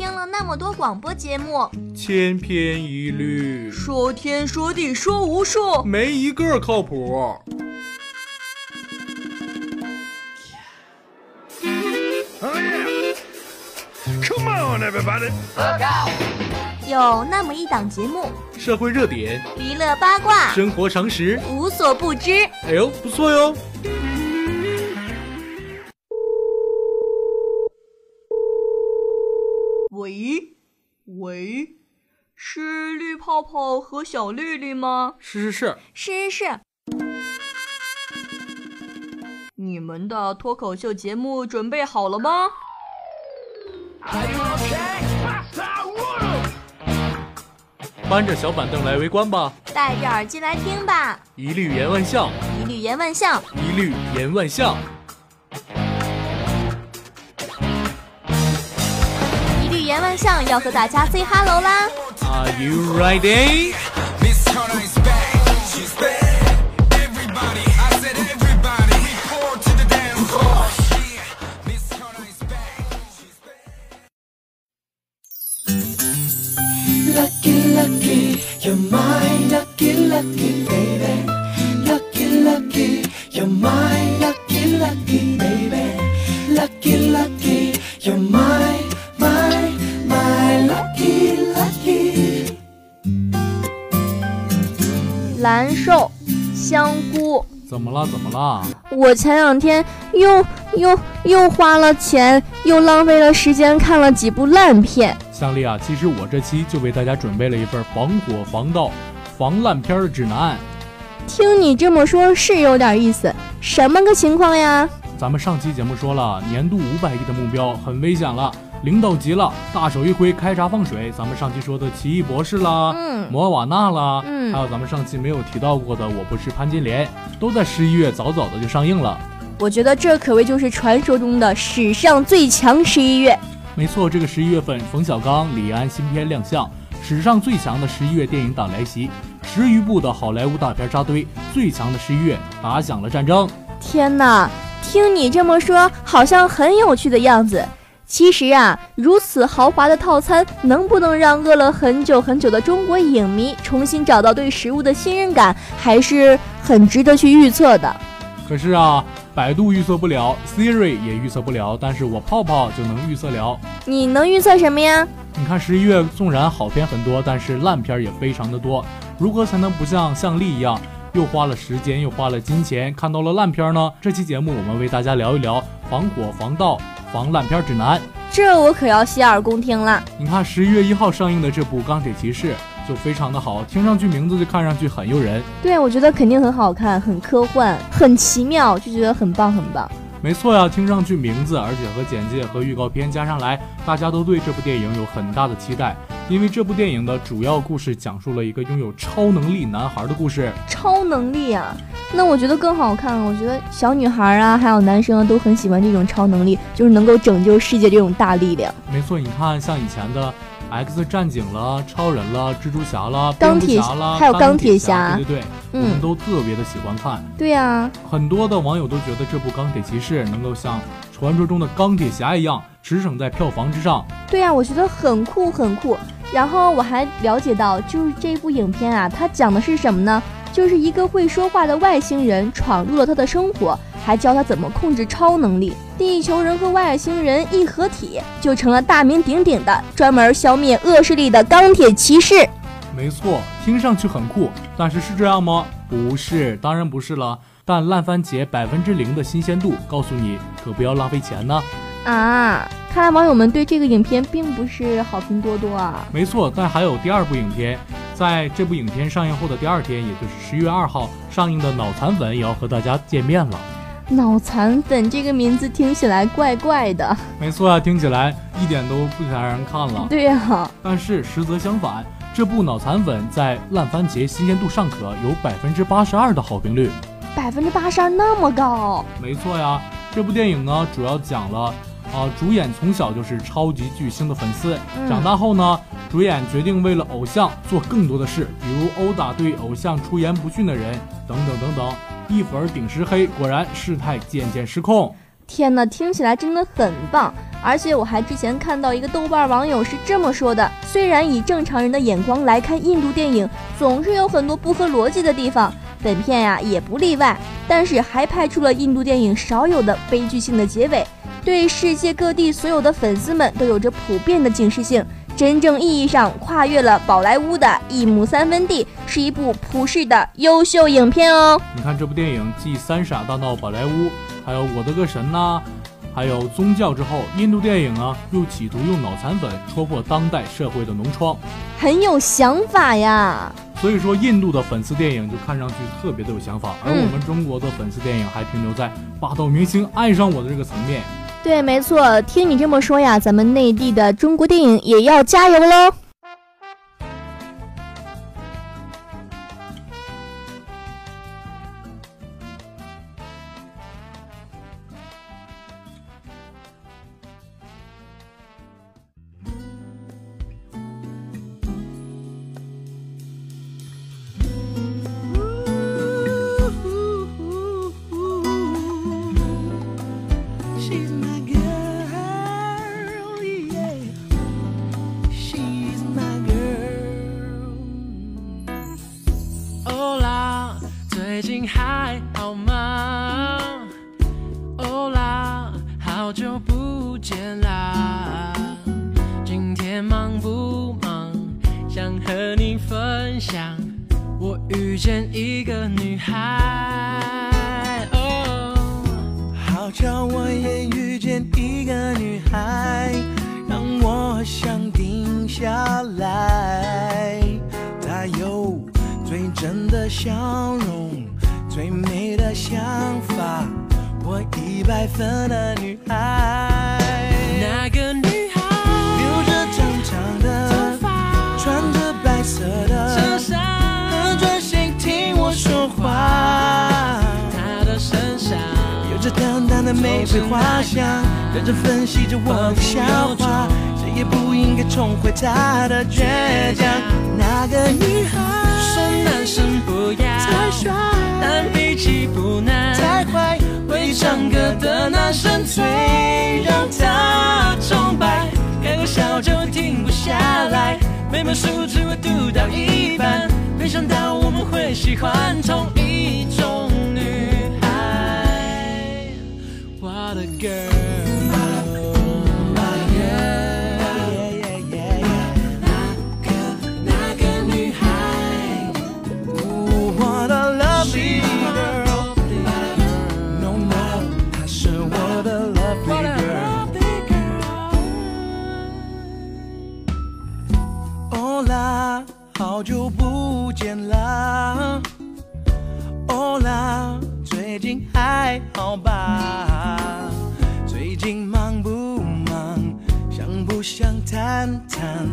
听了那么多广播节目，千篇一律，说天说地说无数，没一个靠谱。Come on, everybody! 有那么一档节目，社会热点、娱乐八卦、生活常识，无所不知。哎呦，不错哟！喂，喂，是绿泡泡和小绿绿吗？是是是，是是是。你们的脱口秀节目准备好了吗？搬着小板凳来围观吧，戴着耳机来听吧。一律言万象，一律言万象，一律言万象，言万象，要和大家 say hello 啦！Are you ready？我前两天又又又花了钱，又浪费了时间看了几部烂片。香丽啊，其实我这期就为大家准备了一份防火防盗防烂片的指南。听你这么说，是有点意思。什么个情况呀？咱们上期节目说了，年度五百亿的目标很危险了。领导急了，大手一挥，开闸放水。咱们上期说的《奇异博士》啦，嗯，摩瓦纳啦，嗯，还有咱们上期没有提到过的《我不是潘金莲》，都在十一月早早的就上映了。我觉得这可谓就是传说中的史上最强十一月。没错，这个十一月份，冯小刚、李安新片亮相，史上最强的十一月电影档来袭，十余部的好莱坞大片扎堆，最强的十一月打响了战争。天哪，听你这么说，好像很有趣的样子。其实啊，如此豪华的套餐，能不能让饿了很久很久的中国影迷重新找到对食物的信任感，还是很值得去预测的。可是啊，百度预测不了，Siri 也预测不了，但是我泡泡就能预测了。你能预测什么呀？你看十一月纵然好片很多，但是烂片也非常的多。如何才能不像向丽一样，又花了时间又花了金钱看到了烂片呢？这期节目我们为大家聊一聊防火防盗。防烂片指南，这我可要洗耳恭听了。你看十一月一号上映的这部《钢铁骑士》就非常的好，听上去名字就看上去很诱人。对，我觉得肯定很好看，很科幻，很奇妙，就觉得很棒很棒。没错呀，听上去名字，而且和简介和预告片加上来，大家都对这部电影有很大的期待。因为这部电影的主要故事讲述了一个拥有超能力男孩的故事。超能力啊，那我觉得更好看。我觉得小女孩啊，还有男生啊，都很喜欢这种超能力，就是能够拯救世界这种大力量。没错，你看像以前的 X 战警了、超人了、蜘蛛侠了、钢铁侠了，还有钢铁侠，对对对，我们都特别的喜欢看。对呀，很多的网友都觉得这部钢铁骑士能够像传说中的钢铁侠一样，驰骋在票房之上。对呀，我觉得很酷很酷。然后我还了解到，就是这部影片啊，它讲的是什么呢？就是一个会说话的外星人闯入了他的生活，还教他怎么控制超能力。地球人和外星人一合体，就成了大名鼎鼎的专门消灭恶势力的钢铁骑士。没错，听上去很酷，但是是这样吗？不是，当然不是了。但烂番茄百分之零的新鲜度，告诉你可不要浪费钱呢。看来网友们对这个影片并不是好评多多啊。没错，但还有第二部影片，在这部影片上映后的第二天，也就是十一月二号上映的《脑残粉》也要和大家见面了。脑残粉这个名字听起来怪怪的。没错啊，听起来一点都不想让人看了。对呀，但是实则相反，这部《脑残粉》在烂番茄新鲜度尚可，有百分之八十二的好评率。百分之八十二那么高？没错呀，这部电影呢，主要讲了。啊，主演从小就是超级巨星的粉丝，长大后呢，主演决定为了偶像做更多的事，比如殴打对偶像出言不逊的人，等等等等。一粉顶十黑，果然事态渐渐失控。天呐，听起来真的很棒！而且我还之前看到一个豆瓣网友是这么说的：虽然以正常人的眼光来看印度电影，总是有很多不合逻辑的地方，本片呀也不例外。但是还拍出了印度电影少有的悲剧性的结尾，对世界各地所有的粉丝们都有着普遍的警示性。真正意义上跨越了宝莱坞的一亩三分地，是一部普世的优秀影片哦。你看这部电影继《三傻大闹宝莱坞》，还有《我的个神》呐，还有宗教之后，印度电影啊又企图用脑残粉戳破当代社会的脓疮，很有想法呀。所以说，印度的粉丝电影就看上去特别的有想法，而我们中国的粉丝电影还停留在霸道明星爱上我的这个层面。对，没错，听你这么说呀，咱们内地的中国电影也要加油喽！最真的笑容，最美的想法，我一百分的女孩。那个女孩，留着长长的头发，穿着白色的衬衫，很专心听我说话。她的身上有着淡淡的玫瑰花香，认真分析着我的笑话，谁也不应该宠坏她的倔强。那个女孩。男生不要太帅，但脾气不难太坏，会唱歌的男生最让他崇拜。开口笑就停不下来，每本书只会读到一半。没想到我们会喜欢同一种女孩。What a girl。好久不见啦，哦啦，最近还好吧？最近忙不忙？想不想谈谈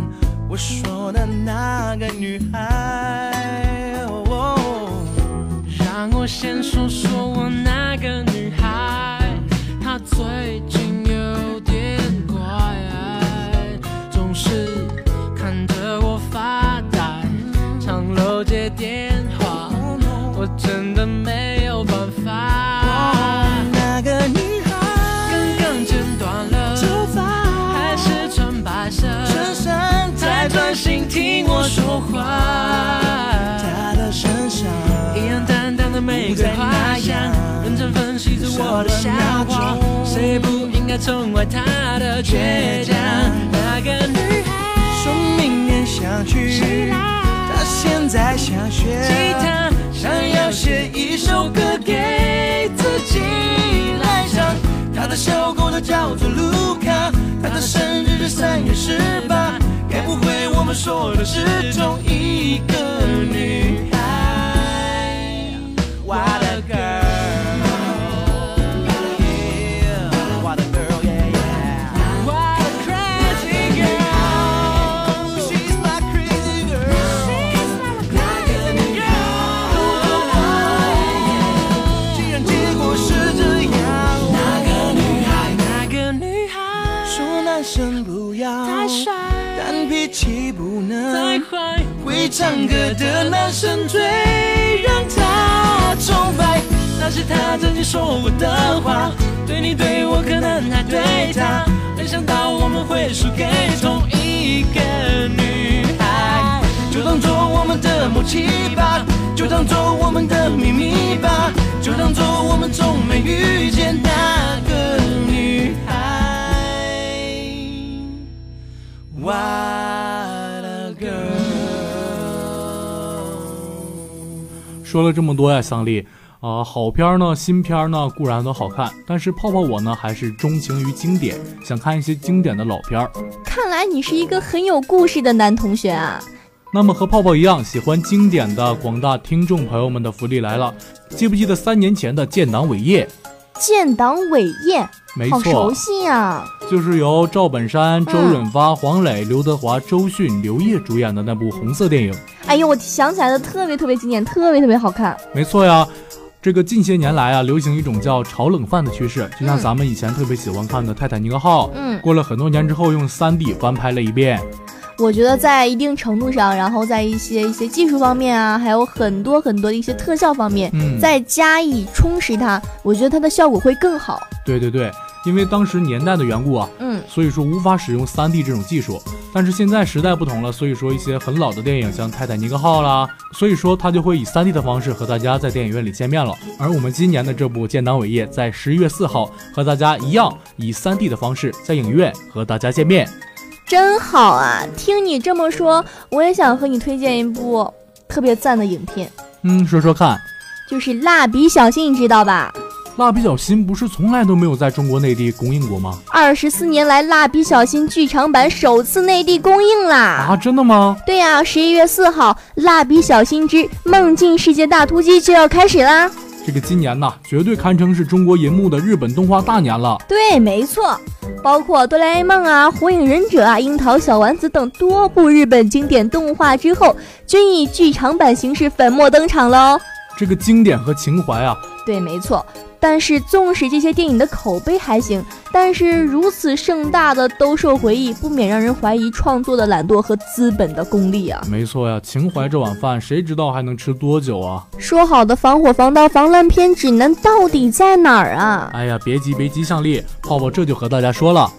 我说的那个女孩？让我先说说我那个女孩，她最近接电话，我真的没有办法。那个女孩刚刚剪短了头发，还是穿白色衬衫，在专心听我说话。她的身上一样淡淡的玫瑰花香，认真分析着我的笑话，谁不应该宠坏她的倔强？那个女孩说明年想去。现在想学吉他，想要写一首歌给自己来唱。他的小狗它叫做卢卡，他的生日是三月十八。该不会我们说的是同一个女孩？What a girl！唱歌的男生最让她崇拜。那是他曾经说过的话，对你对我可能还对他，没想到我们会输给同一个女孩。就当做我们的默契吧，就当做我们的秘密吧，就当做我们从没遇见那个女孩。说了这么多呀，桑丽，啊、好片儿呢，新片儿呢固然都好看，但是泡泡我呢还是钟情于经典，想看一些经典的老片儿。看来你是一个很有故事的男同学啊。那么和泡泡一样喜欢经典的广大听众朋友们的福利来了，记不记得三年前的建党伟业？建党伟业，没好熟，悉呀、就是由赵本山、周润发、黄磊、刘德华、周迅、刘烨主演的那部红色电影。哎呦，我想起来了，特别特别经典，特别特别好看。没错呀，这个近些年来啊，流行一种叫炒冷饭的趋势，就像嗯咱们以前特别喜欢看的《泰坦尼克号》，嗯，过了很多年之后用 3D 翻拍了一遍。我觉得在一定程度上，然后在一些一些技术方面啊，还有很多很多的一些特效方面，嗯，再加以充实它，我觉得它的效果会更好。对对对，因为当时年代的缘故啊，嗯，所以说无法使用 3D 这种技术。但是现在时代不同了，所以说一些很老的电影，像《泰坦尼克号》啦，所以说它就会以 3D 的方式和大家在电影院里见面了。而我们今年的这部《建党伟业》在十一月四号和大家一样以 3D 的方式在影院和大家见面。真好啊！听你这么说，我也想和你推荐一部特别赞的影片，嗯，说说看，就是《蜡笔小新》，你知道吧？《蜡笔小新》不是从来都没有在中国内地公映过吗？二十四年来，《蜡笔小新》剧场版首次内地公映啦！啊，真的吗？对呀、十一月四号，《蜡笔小新之梦境世界大突击》就要开始啦！这个今年呐，绝对堪称是中国银幕的日本动画大年了。对，没错，包括哆啦 A 梦啊、火影忍者啊、樱桃小丸子等多部日本经典动画之后，均以剧场版形式粉墨登场喽。这个经典和情怀啊，对，没错。但是，纵使这些电影的口碑还行，但是如此盛大的兜售回忆，不免让人怀疑创作的懒惰和资本的功利啊。没错呀，情怀这碗饭，谁知道还能吃多久啊？说好的防火防盗防烂片指南到底在哪儿啊？哎呀，别急别急，向丽，泡泡这就和大家说了。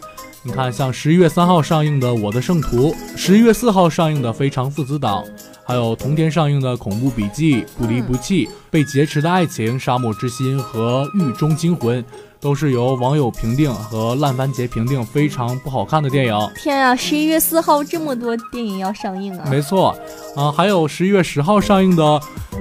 你看，像十一月三号上映的《我的圣徒》，十一月四号上映的《非常父子档》，还有同天上映的《恐怖笔记》《不离不弃》《被劫持的爱情》《沙漠之心》和《狱中惊魂》，都是由网友评定和烂番茄评定非常不好看的电影。天啊，十一月四号这么多电影要上映啊！没错，啊，还有十一月十号上映的《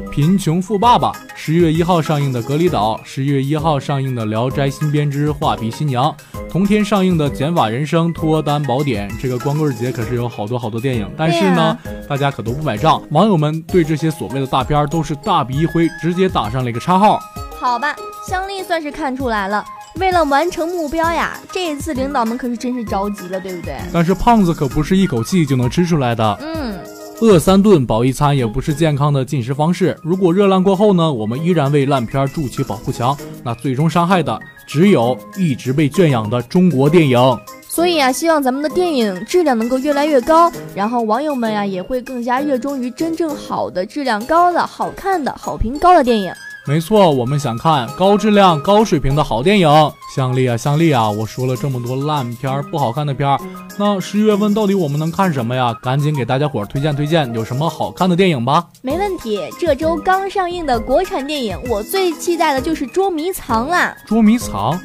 贫穷富爸爸》，十一月一号上映的《隔离岛》，十一月一号上映的《聊斋新编之画皮新娘》，同天上映的《减法人生》《脱单宝典》。这个光棍节可是有好多好多电影，但是呢，大家可都不买账。网友们对这些所谓的大片儿都是大笔一挥，直接打上了一个叉号。好吧，香丽算是看出来了。为了完成目标呀，这一次领导们可是真是着急了，对不对？但是胖子可不是一口气就能吃出来的。嗯，饿三顿饱一餐也不是健康的进食方式。如果热浪过后呢，我们依然为烂片儿筑起保护墙，那最终伤害的只有一直被圈养的中国电影。所以啊，希望咱们的电影质量能够越来越高，然后网友们呀也会更加热衷于真正好的、质量高的、好看的、好评高的电影。没错，我们想看高质量、高水平的好电影。向丽啊，向丽啊，我说了这么多烂片儿、不好看的片儿，那十一月份到底我们能看什么呀？赶紧给大家伙儿推荐推荐，有什么好看的电影吧？没问题，这周刚上映的国产电影，我最期待的就是《捉迷藏》啦。捉迷藏，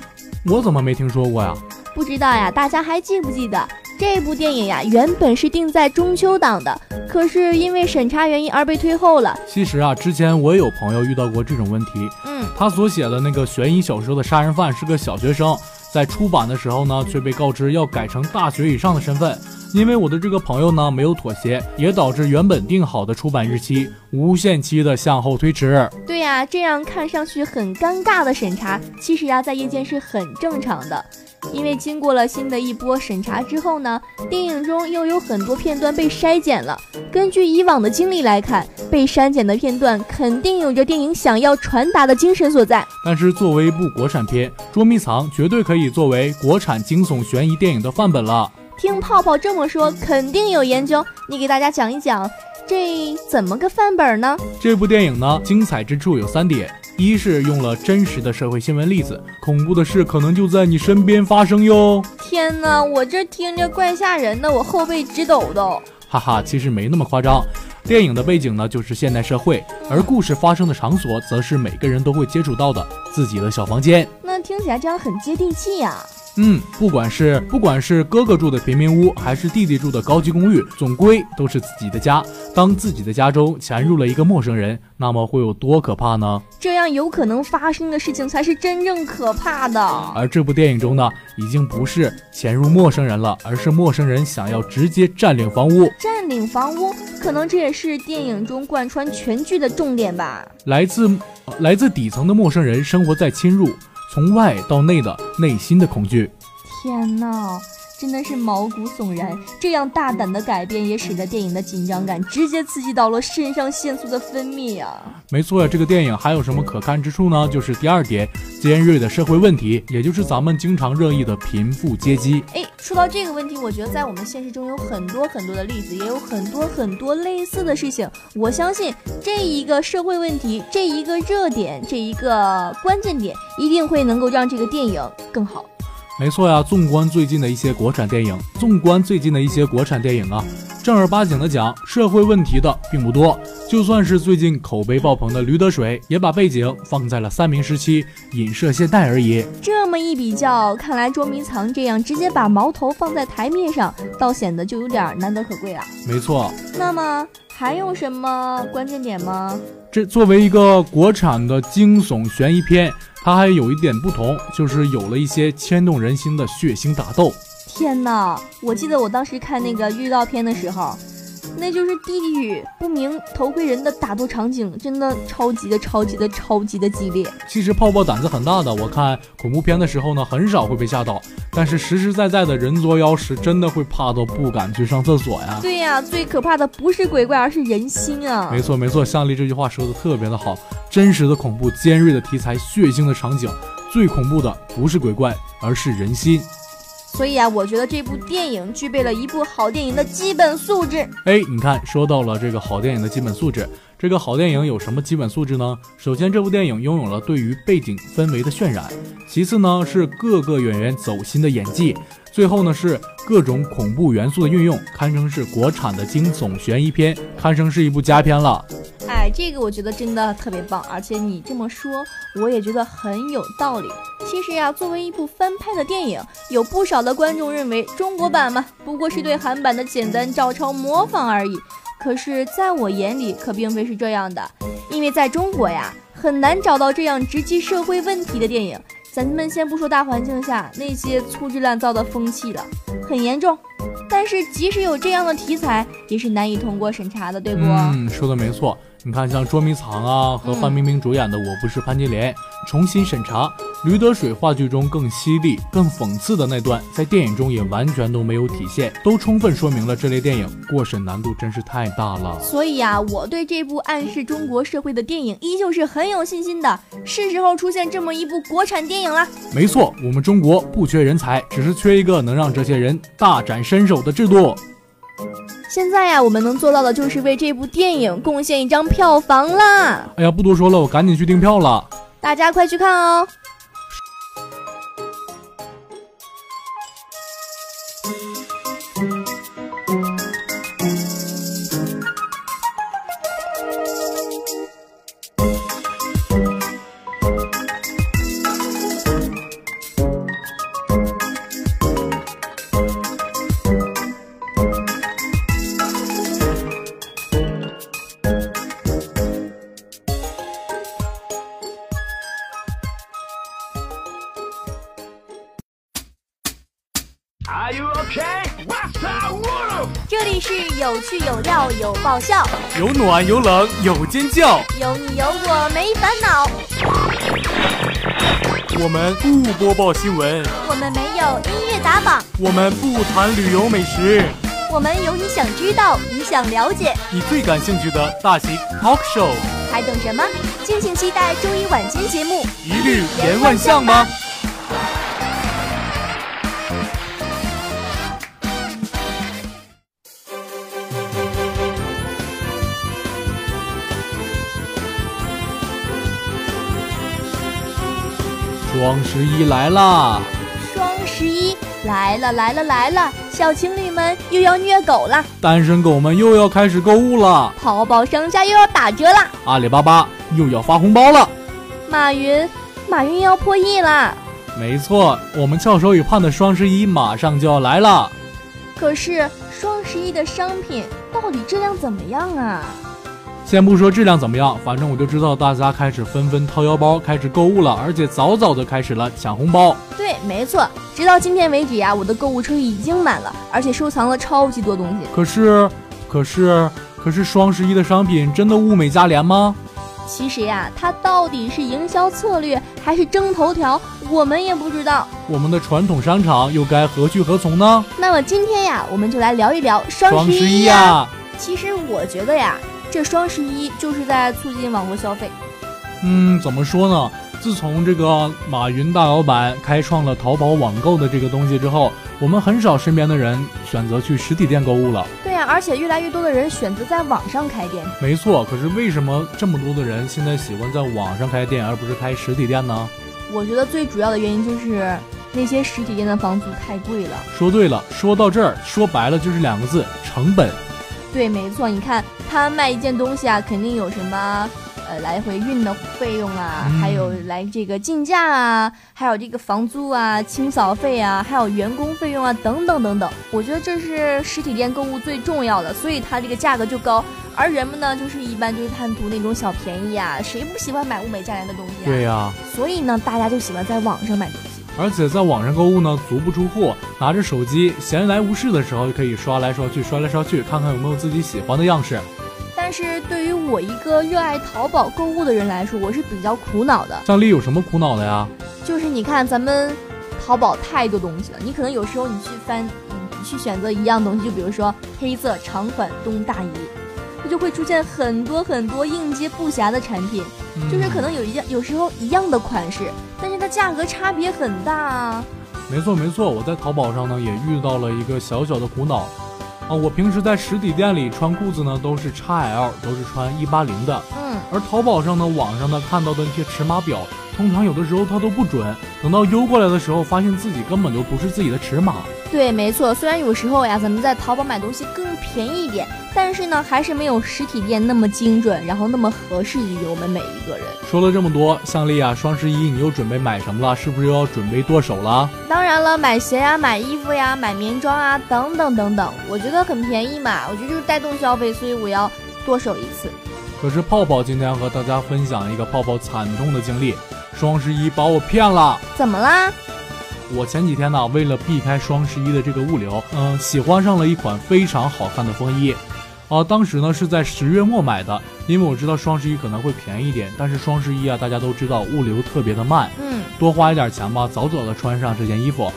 我怎么没听说过呀？不知道呀，大家还记不记得这部电影呀？原本是定在中秋档的，可是因为审查原因而被推后了。其实啊，之前我也有朋友遇到过这种问题，嗯，他所写的那个悬疑小说的杀人犯是个小学生，在出版的时候呢，却被告知要改成大学以上的身份。因为我的这个朋友呢没有妥协，也导致原本定好的出版日期无限期的向后推迟。对呀，这样看上去很尴尬的审查，其实呀，在业界是很正常的。因为经过了新的一波审查之后呢，电影中又有很多片段被筛减了。根据以往的经历来看，被删减的片段肯定有着电影想要传达的精神所在。但是作为一部国产片，《捉迷藏》绝对可以作为国产惊悚悬疑电影的范本了。听泡泡这么说，肯定有研究。你给大家讲一讲，这怎么个范本呢？这部电影呢，精彩之处有三点：一是用了真实的社会新闻例子，恐怖的事可能就在你身边发生哟。天哪，我这听着怪吓人的，我后背直抖抖。哈哈，其实没那么夸张。电影的背景呢，就是现代社会，而故事发生的场所，则是每个人都会接触到的自己的小房间。那听起来这样很接地气呀。嗯，不管是不管是哥哥住的平民屋，还是弟弟住的高级公寓，总归都是自己的家。当自己的家中潜入了一个陌生人，那么会有多可怕呢？这样有可能发生的事情才是真正可怕的。而这部电影中呢，已经不是潜入陌生人了，而是陌生人想要直接占领房屋。占领房屋，可能这也是电影中贯穿全剧的重点吧。来自来自底层的陌生人生活在侵入。从外到内的内心的恐惧，天哪，真的是毛骨悚然！这样大胆的改变也使得电影的紧张感直接刺激到了肾上腺素的分泌啊。没错呀，这个电影还有什么可看之处呢？就是第二点，尖锐的社会问题，也就是咱们经常热议的贫富阶级。哎，说到这个问题，我觉得在我们现实中有很多很多的例子，也有很多很多类似的事情。我相信这一个社会问题，这一个热点，这一个关键点。一定会能够让这个电影更好。没错呀，纵观最近的一些国产电影，纵观最近的一些国产电影啊，正儿八经的讲社会问题的并不多。就算是最近口碑爆棚的《驴得水》，也把背景放在了三明时期，影射现代而已。这么一比较，看来捉迷藏这样直接把矛头放在台面上，倒显得就有点难得可贵了。没错。那么还有什么关键点吗？这作为一个国产的惊悚悬疑片。它还有一点不同，就是有了一些牵动人心的血腥打斗。天哪！我记得我当时看那个预告片的时候。那就是地狱不明头盔人的打斗场景，真的超级的、超级的、超级的激烈。其实泡泡胆子很大的，我看恐怖片的时候呢，很少会被吓到。但是实实在在的人作妖时，真的会怕到不敢去上厕所呀。对呀，最可怕的不是鬼怪，而是人心啊。没错没错，向丽这句话说的特别的好。真实的恐怖、尖锐的题材、血腥的场景，最恐怖的不是鬼怪，而是人心。所以啊，我觉得这部电影具备了一部好电影的基本素质。哎，你看，说到了这个好电影的基本素质，这个好电影有什么基本素质呢？首先，这部电影拥有了对于背景氛围的渲染；其次呢，是各个演员走心的演技；最后呢，是各种恐怖元素的运用，堪称是国产的惊悚悬疑片，堪称是一部佳片了。哎，这个我觉得真的特别棒，而且你这么说，我也觉得很有道理。其实呀，作为一部翻拍的电影，有不少的观众认为中国版嘛，不过是对韩版的简单照抄模仿而已。可是，在我眼里，可并非是这样的，因为在中国呀，很难找到这样直击社会问题的电影。咱们先不说大环境下那些粗制滥造的风气了，很严重。但是，即使有这样的题材，也是难以通过审查的，对不？嗯，说的没错。你看，像捉迷藏啊，和范冰冰主演的《我不是潘金莲》，重新审查《驴得水》话剧中更犀利、更讽刺的那段，在电影中也完全都没有体现，都充分说明了这类电影过审难度真是太大了。所以呀，我对这部暗示中国社会的电影依旧是很有信心的，是时候出现这么一部国产电影了。没错，我们中国不缺人才，只是缺一个能让这些人大展身手的制度。现在呀，我们能做到的就是为这部电影贡献一张票房啦！哎呀，不多说了，我赶紧去订票了。大家快去看哦！有暖有冷有尖叫，有你有我没烦恼。我们不播报新闻，我们没有音乐打榜，我们不谈旅游美食，我们有你想知道、你想了解、你最感兴趣的大型 talk show。还等什么？敬请期待周一晚间节目，一律言万象吗？双十一来啦！双十一来了来了来了，小情侣们又要虐狗了，单身狗们又要开始购物了，淘宝商家又要打折了，阿里巴巴又要发红包了。马云，马云要破亿了。没错，我们翘首以盼的双十一马上就要来了。可是双十一的商品到底质量怎么样啊？先不说质量怎么样，反正我就知道大家开始纷纷掏腰包，开始购物了，而且早早的开始了抢红包。对，没错，直到今天为止呀，我的购物车已经满了，而且收藏了超级多东西。可是，可是，可是双十一的商品真的物美价廉吗？其实呀，它到底是营销策略还是争头条，我们也不知道。我们的传统商场又该何去何从呢？那么今天呀，我们就来聊一聊双十一呀。其实我觉得呀。这双十一就是在促进网络消费。嗯，怎么说呢？自从这个马云大老板开创了淘宝网购的这个东西之后，我们很少身边的人选择去实体店购物了。对呀，而且越来越多的人选择在网上开店。没错，可是为什么这么多的人现在喜欢在网上开店，而不是开实体店呢？我觉得最主要的原因就是那些实体店的房租太贵了。说对了，说到这儿，说白了就是两个字：成本。对，没错，你看他卖一件东西啊，肯定有什么呃来回运的费用啊，还有来这个进价啊，还有这个房租啊、清扫费啊，还有员工费用啊，等等等等。我觉得这是实体店购物最重要的，所以它这个价格就高。而人们呢，就是一般就是贪图那种小便宜啊，谁不喜欢买物美价廉的东西啊？对呀。所以呢，大家就喜欢在网上买东西。而且在网上购物呢，足不出户，拿着手机闲来无事的时候，就可以刷来刷去，刷来刷去，看看有没有自己喜欢的样式。但是对于我一个热爱淘宝购物的人来说，我是比较苦恼的。张丽有什么苦恼的呀？就是你看咱们淘宝太多东西了，你可能有时候你去翻，你去选择一样东西，就比如说黑色长款冬大衣，它就会出现很多很多应接不暇的产品，就是可能有一样，有时候一样的款式。但是它价格差别很大啊！没错没错，我在淘宝上呢也遇到了一个小小的苦恼啊。我平时在实体店里穿裤子呢都是 XL，都是穿一八零的，嗯，而淘宝上呢网上呢看到的那些尺码表，通常有的时候它都不准，等到邮过来的时候，发现自己根本就不是自己的尺码。对，没错，虽然有时候呀，咱们在淘宝买东西更便宜一点，但是呢，还是没有实体店那么精准，然后那么合适于我们每一个人。说了这么多，向丽啊，双十一你又准备买什么了？是不是又要准备剁手了？当然了，买鞋呀，买衣服呀，买棉装啊，等等等等，我觉得很便宜嘛，我觉得就是带动消费，所以我要剁手一次。可是泡泡今天和大家分享一个泡泡惨痛的经历，双十一把我骗了。怎么啦？我前几天呢，为了避开双十一的这个物流，嗯，喜欢上了一款非常好看的风衣，啊，当时呢是在十月末买的，因为我知道双十一可能会便宜一点，但是双十一啊，大家都知道物流特别的慢，嗯，多花一点钱吧，早早的穿上这件衣服。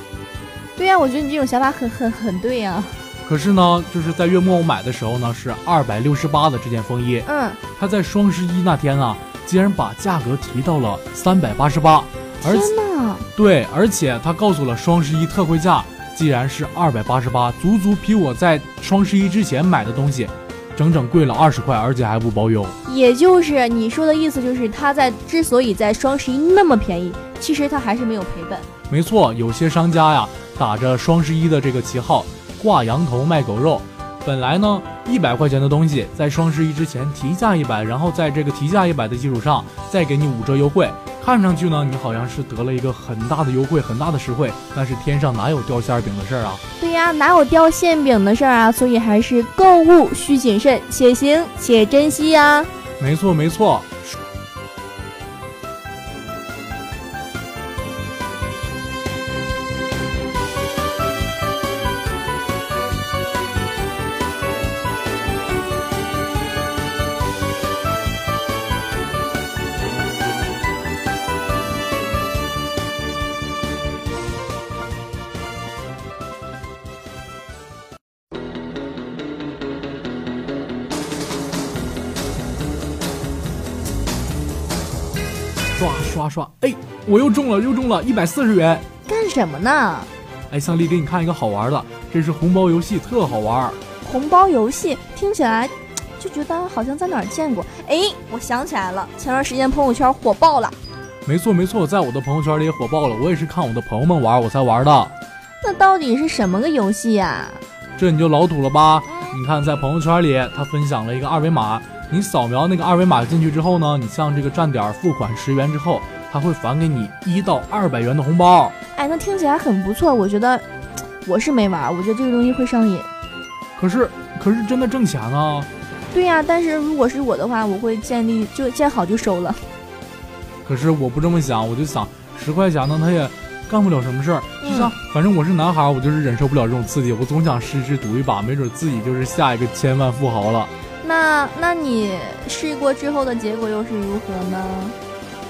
对呀，我觉得你这种想法很很很对呀。可是呢，就是在月末我买的时候呢，是二百六十八的这件风衣，嗯，它在双十一那天啊，竟然把价格提到了三百八十八。天呐！对，而且他告诉了双十一特惠价，既然是二百八十八，足足比我在双十一之前买的东西，整整贵了二十块，而且还不包邮。也就是你说的意思，就是他在之所以在双十一那么便宜，其实他还是没有赔本。没错，有些商家呀，打着双十一的这个旗号，挂羊头卖狗肉。本来呢，一百块钱的东西，在双十一之前提价一百，然后在这个提价一百的基础上，再给你五折优惠。看上去呢，你好像是得了一个很大的优惠，很大的实惠，但是天上哪有掉馅饼的事儿啊？对呀，哪有掉馅饼的事儿啊？所以还是购物需谨慎，且行且珍惜呀。没错，没错。中了，一百四十元。干什么呢？哎，向丽，给你看一个好玩的，这是红包游戏，特好玩。红包游戏听起来就觉得好像在哪儿见过。哎，我想起来了，前段时间朋友圈火爆了。没错没错，在我的朋友圈里也火爆了。我也是看我的朋友们玩，我才玩的。那到底是什么个游戏呀？这你就老土了吧？你看，在朋友圈里，他分享了一个二维码，你扫描那个二维码进去之后呢，你向这个站点付款十元之后，他会返给你一到二百元的红包。哎，那听起来很不错。我觉得我是没玩，我觉得这个东西会上瘾。可是，可是真的挣钱啊？对呀，但是如果是我的话，我会建立就见好就收了。可是我不这么想，我就想十块钱呢，他也干不了什么事儿。就像反正我是男孩，我就是忍受不了这种刺激，我总想试试赌一把，没准自己就是下一个千万富豪了。那那你试过之后的结果又是如何呢？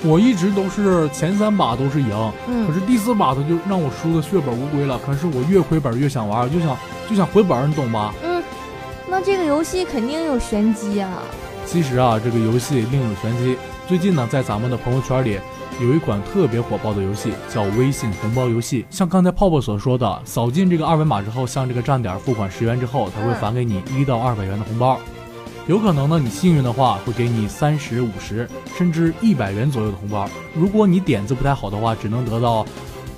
我一直都是前三把都是赢，嗯可是第四把他就让我输的血本无归了。可是我越亏本越想玩，我就想就想回本，你懂吧？嗯，那这个游戏肯定有玄机啊。其实啊，这个游戏另有玄机。最近呢，在咱们的朋友圈里，有一款特别火爆的游戏，叫微信红包游戏。像刚才泡泡所说的，扫进这个二维码之后，向这个站点付款十元之后，他会返给你一到二百元的红包。有可能呢，你幸运的话，会给你三十五十甚至一百元左右的红包。如果你点子不太好的话，只能得到，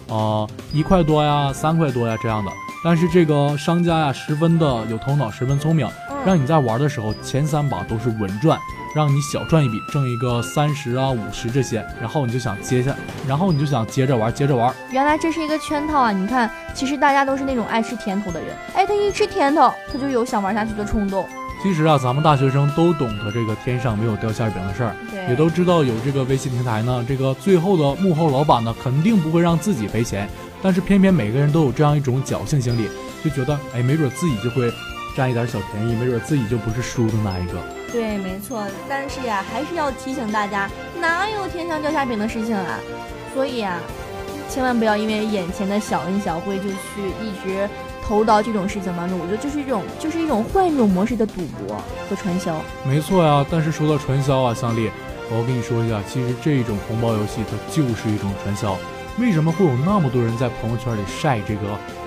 呃，一块多呀、三块多呀这样的。但是这个商家呀，十分的有头脑，十分聪明，让你在玩的时候前三把都是稳赚，让你小赚一笔，挣一个三十啊、五十这些，然后你就想接下，然后你就想接着玩，接着玩。原来这是一个圈套啊！你看，其实大家都是那种爱吃甜头的人，哎，他一吃甜头，他就有想玩下去的冲动。其实啊，咱们大学生都懂得这个天上没有掉馅饼的事儿，也都知道有这个微信平台呢，这个最后的幕后老板呢，肯定不会让自己赔钱，但是偏偏每个人都有这样一种侥幸心理，就觉得哎，没准自己就会占一点小便宜，没准自己就不是输的那一个。对，没错。但是呀，还是要提醒大家，哪有天上掉馅饼的事情啊？所以啊，千万不要因为眼前的小恩小惠就去一直投入到这种事情当中。我觉得这是一种，就是一种换一种模式的赌博和传销。没错呀，但是说到传销啊，向丽，我要跟你说一下，其实这种红包游戏它就是一种传销。为什么会有那么多人在朋友圈里晒这个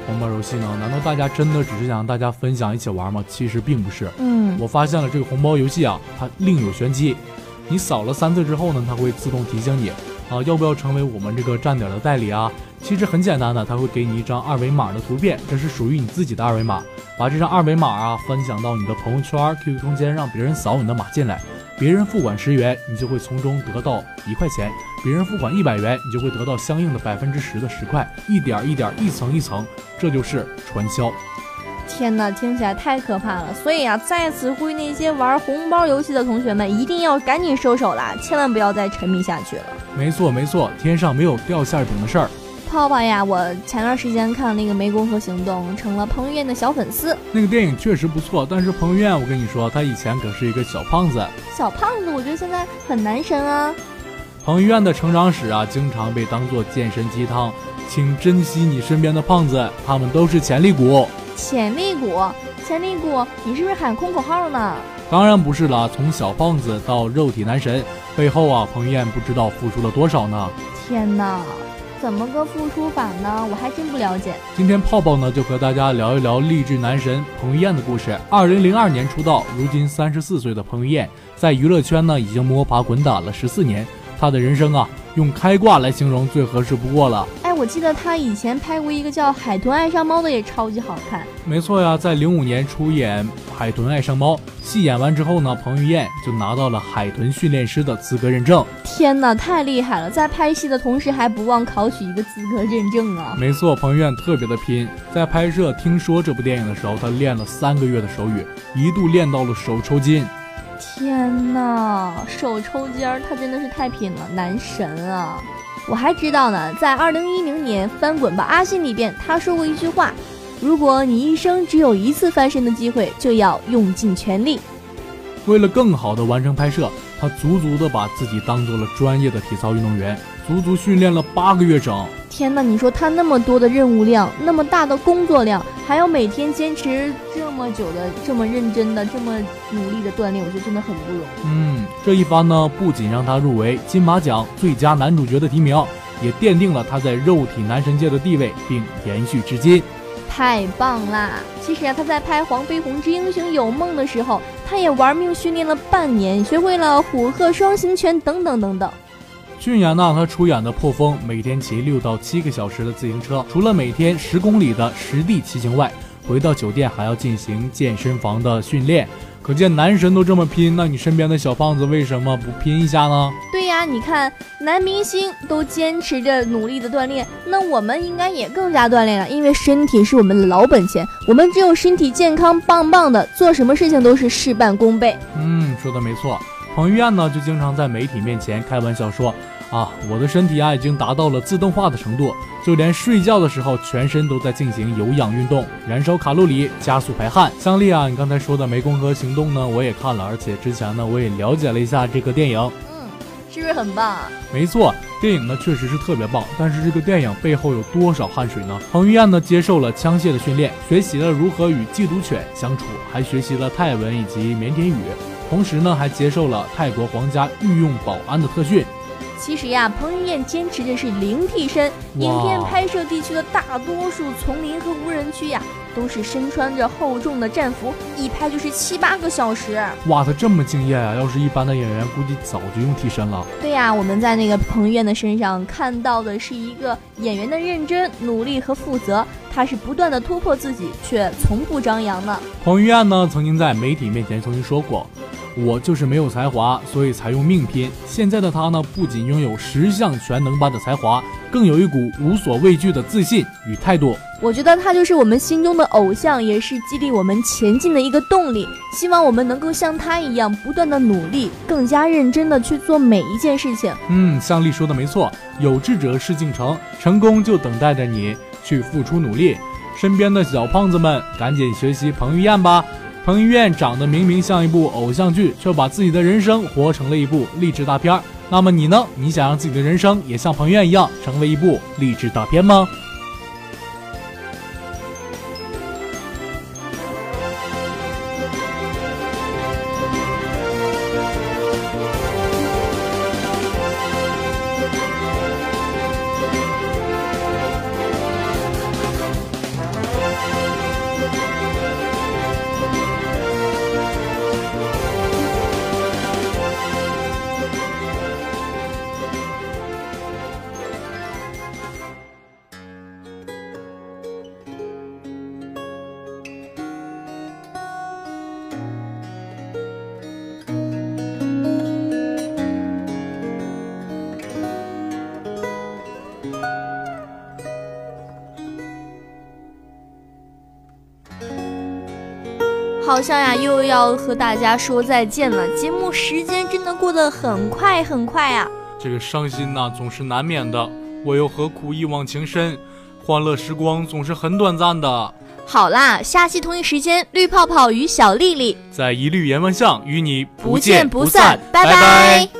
红包游戏呢？难道大家真的只是想让大家分享一起玩吗？其实并不是。嗯，我发现了这个红包游戏啊，它另有玄机。你扫了三次之后呢，它会自动提醒你啊，要不要成为我们这个站点的代理啊？其实很简单的，他会给你一张二维码的图片，这是属于你自己的二维码。把这张二维码啊分享到你的朋友圈、QQ 空间，让别人扫你的码进来。别人付款十元，你就会从中得到一块钱；别人付款一百元，你就会得到相应的百分之十的十块。一点一点，一层一层，这就是传销。天哪，听起来太可怕了。所以啊，在此呼吁那些玩红包游戏的同学们，一定要赶紧收手啦，千万不要再沉迷下去了。没错没错，天上没有掉馅饼的事儿。泡泡呀，我前段时间看了那个《湄公河行动》，成了彭于晏的小粉丝。那个电影确实不错，但是彭于晏，我跟你说，他以前可是一个小胖子。小胖子，我觉得现在很男神啊。彭于晏的成长史啊，经常被当做健身鸡汤，请珍惜你身边的胖子，他们都是潜力股。潜力股，潜力股，你是不是喊空口号呢？当然不是了，从小胖子到肉体男神，背后啊，彭于晏不知道付出了多少呢。天哪，怎么个付出法呢？我还真不了解。今天泡泡呢就和大家聊一聊励志男神彭于晏的故事。二零零二年出道，如今三十四岁的彭于晏，在娱乐圈呢已经摸爬滚打了十四年，他的人生啊，用开挂来形容最合适不过了。哎，我记得他以前拍过一个叫《海豚爱上猫》的，也超级好看。没错呀，在零五年出演《海豚爱上猫》戏演完之后呢，彭于晏就拿到了海豚训练师的资格认证。天哪，太厉害了！在拍戏的同时还不忘考取一个资格认证啊！没错，彭于晏特别的拼，在拍摄《听说》这部电影的时候，他练了三个月的手语，一度练到了手抽筋。天呐，手抽筋儿，他真的是太拼了，男神啊！我还知道呢，在二零一零年《翻滚吧，阿信》里边，他说过一句话：如果你一生只有一次翻身的机会，就要用尽全力。为了更好的完成拍摄，他足足的把自己当做了专业的体操运动员，足足训练了八个月整。天哪，你说他那么多的任务量，那么大的工作量，还要每天坚持这么久的、这么认真的、这么努力的锻炼，我觉得真的很不容易。嗯，这一番呢，不仅让他入围金马奖最佳男主角的提名，也奠定了他在肉体男神界的地位，并延续至今。太棒啦！其实啊，他在拍《黄飞鸿之英雄有梦》的时候，他也玩命训练了半年，学会了虎鹤双形拳等等等等。去年呢，他出演的《破风》，每天骑六到七个小时的自行车，除了每天十公里的实地骑行外，回到酒店还要进行健身房的训练。可见男神都这么拼，那你身边的小胖子为什么不拼一下呢？对呀，你看男明星都坚持着努力的锻炼，那我们应该也更加锻炼了，因为身体是我们的老本钱，我们只有身体健康棒棒的，做什么事情都是事半功倍。嗯，说的没错。彭于晏呢，就经常在媒体面前开玩笑说。啊，我的身体啊已经达到了自动化的程度，就连睡觉的时候，全身都在进行有氧运动，燃烧卡路里，加速排汗。香丽啊，你刚才说的《湄公河行动》呢，我也看了，而且之前呢，我也了解了一下这个电影。嗯，是不是很棒啊？没错，电影呢确实是特别棒，但是这个电影背后有多少汗水呢？彭于晏呢接受了枪械的训练，学习了如何与缉毒犬相处，还学习了泰文以及缅甸语，同时呢还接受了泰国皇家御用保安的特训。其实呀，彭于晏坚持的是零替身。影片拍摄地区的大多数丛林和无人区呀，都是身穿着厚重的战服，一拍就是七八个小时。哇，他这么敬业啊！要是一般的演员，估计早就用替身了。对呀，我们在那个彭于晏的身上看到的是一个演员的认真、努力和负责。他是不断的突破自己，却从不张扬的。彭于晏呢，曾经在媒体面前曾经说过。我就是没有才华，所以才用命拼。现在的他呢，不仅拥有十项全能般的才华，更有一股无所畏惧的自信与态度。我觉得他就是我们心中的偶像，也是激励我们前进的一个动力。希望我们能够像他一样，不断的努力，更加认真的去做每一件事情。嗯，向丽说的没错，有志者事竟成，成功就等待着你去付出努力。身边的小胖子们，赶紧学习彭于晏吧。彭于晏长得明明像一部偶像剧，却把自己的人生活成了一部励志大片儿。那么你呢？你想让自己的人生也像彭于晏一样，成为一部励志大片吗？好像呀，又要和大家说再见了。节目时间真的过得很快很快啊！这个伤心呐，总是难免的。我又何苦一往情深？欢乐时光总是很短暂的。好啦，下期同一时间，绿泡泡与小丽丽在一绿岩湾巷与你不见不散，拜拜。是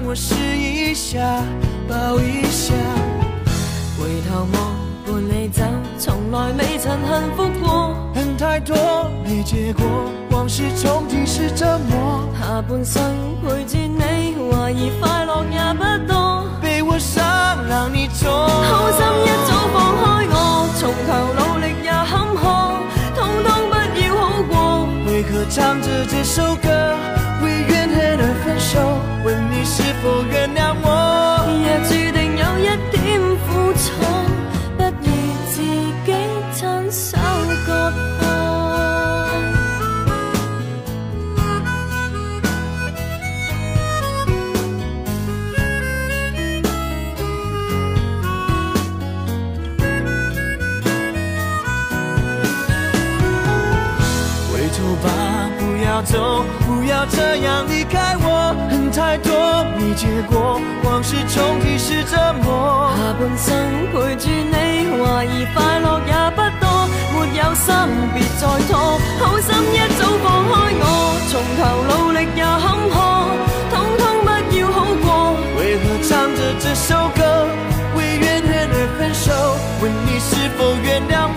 让我试一下，抱一下。回头望，伴你走，从来未曾幸福过。恨太多，没结果，往事重提是折磨。下半生陪住你，怀疑快乐也不多。被我伤，让你痛。好心一早放开我，从头努力也坎坷，通通不要好过。为何唱着这首歌？问你是否原谅我？若注定有一点苦楚，不如自己亲手割破。回头吧，不要走，不要这样离开我。恨太多未结果，往事重提是折磨。下半生陪住你，怀疑快乐也不多。没有心别再拖，好心一早放开我，从头努力也坎坷，通通不要好过。为何唱着这首歌，为怨恨而分手？问你是否原谅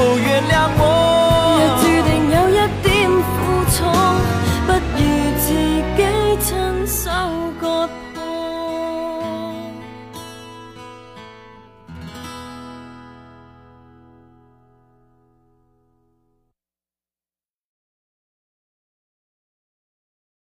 否原谅我？